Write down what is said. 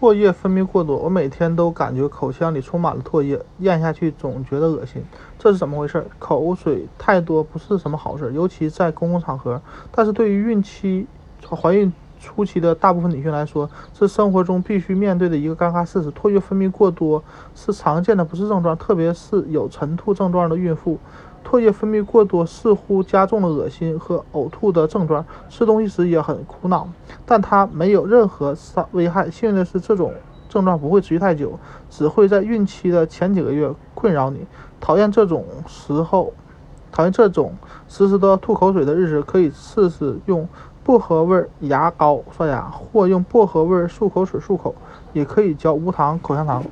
唾液分泌过多，我每天都感觉口腔里充满了唾液，咽下去总觉得恶心，这是怎么回事？口水太多不是什么好事，尤其在公共场合。但是对于孕期、怀孕初期的大部分女性来说，是生活中必须面对的一个尴尬事实。唾液分泌过多是常见的不适症状，特别是有晨吐症状的孕妇。唾液分泌过多似乎加重了恶心和呕吐的症状，吃东西时也很苦恼，但它没有任何伤危害。幸运的是，这种症状不会持续太久，只会在孕期的前几个月困扰你。讨厌这种时候，讨厌这种时时都要吐口水的日子，可以试试用薄荷味牙膏刷牙，或用薄荷味漱口水漱口，也可以嚼无糖口香糖。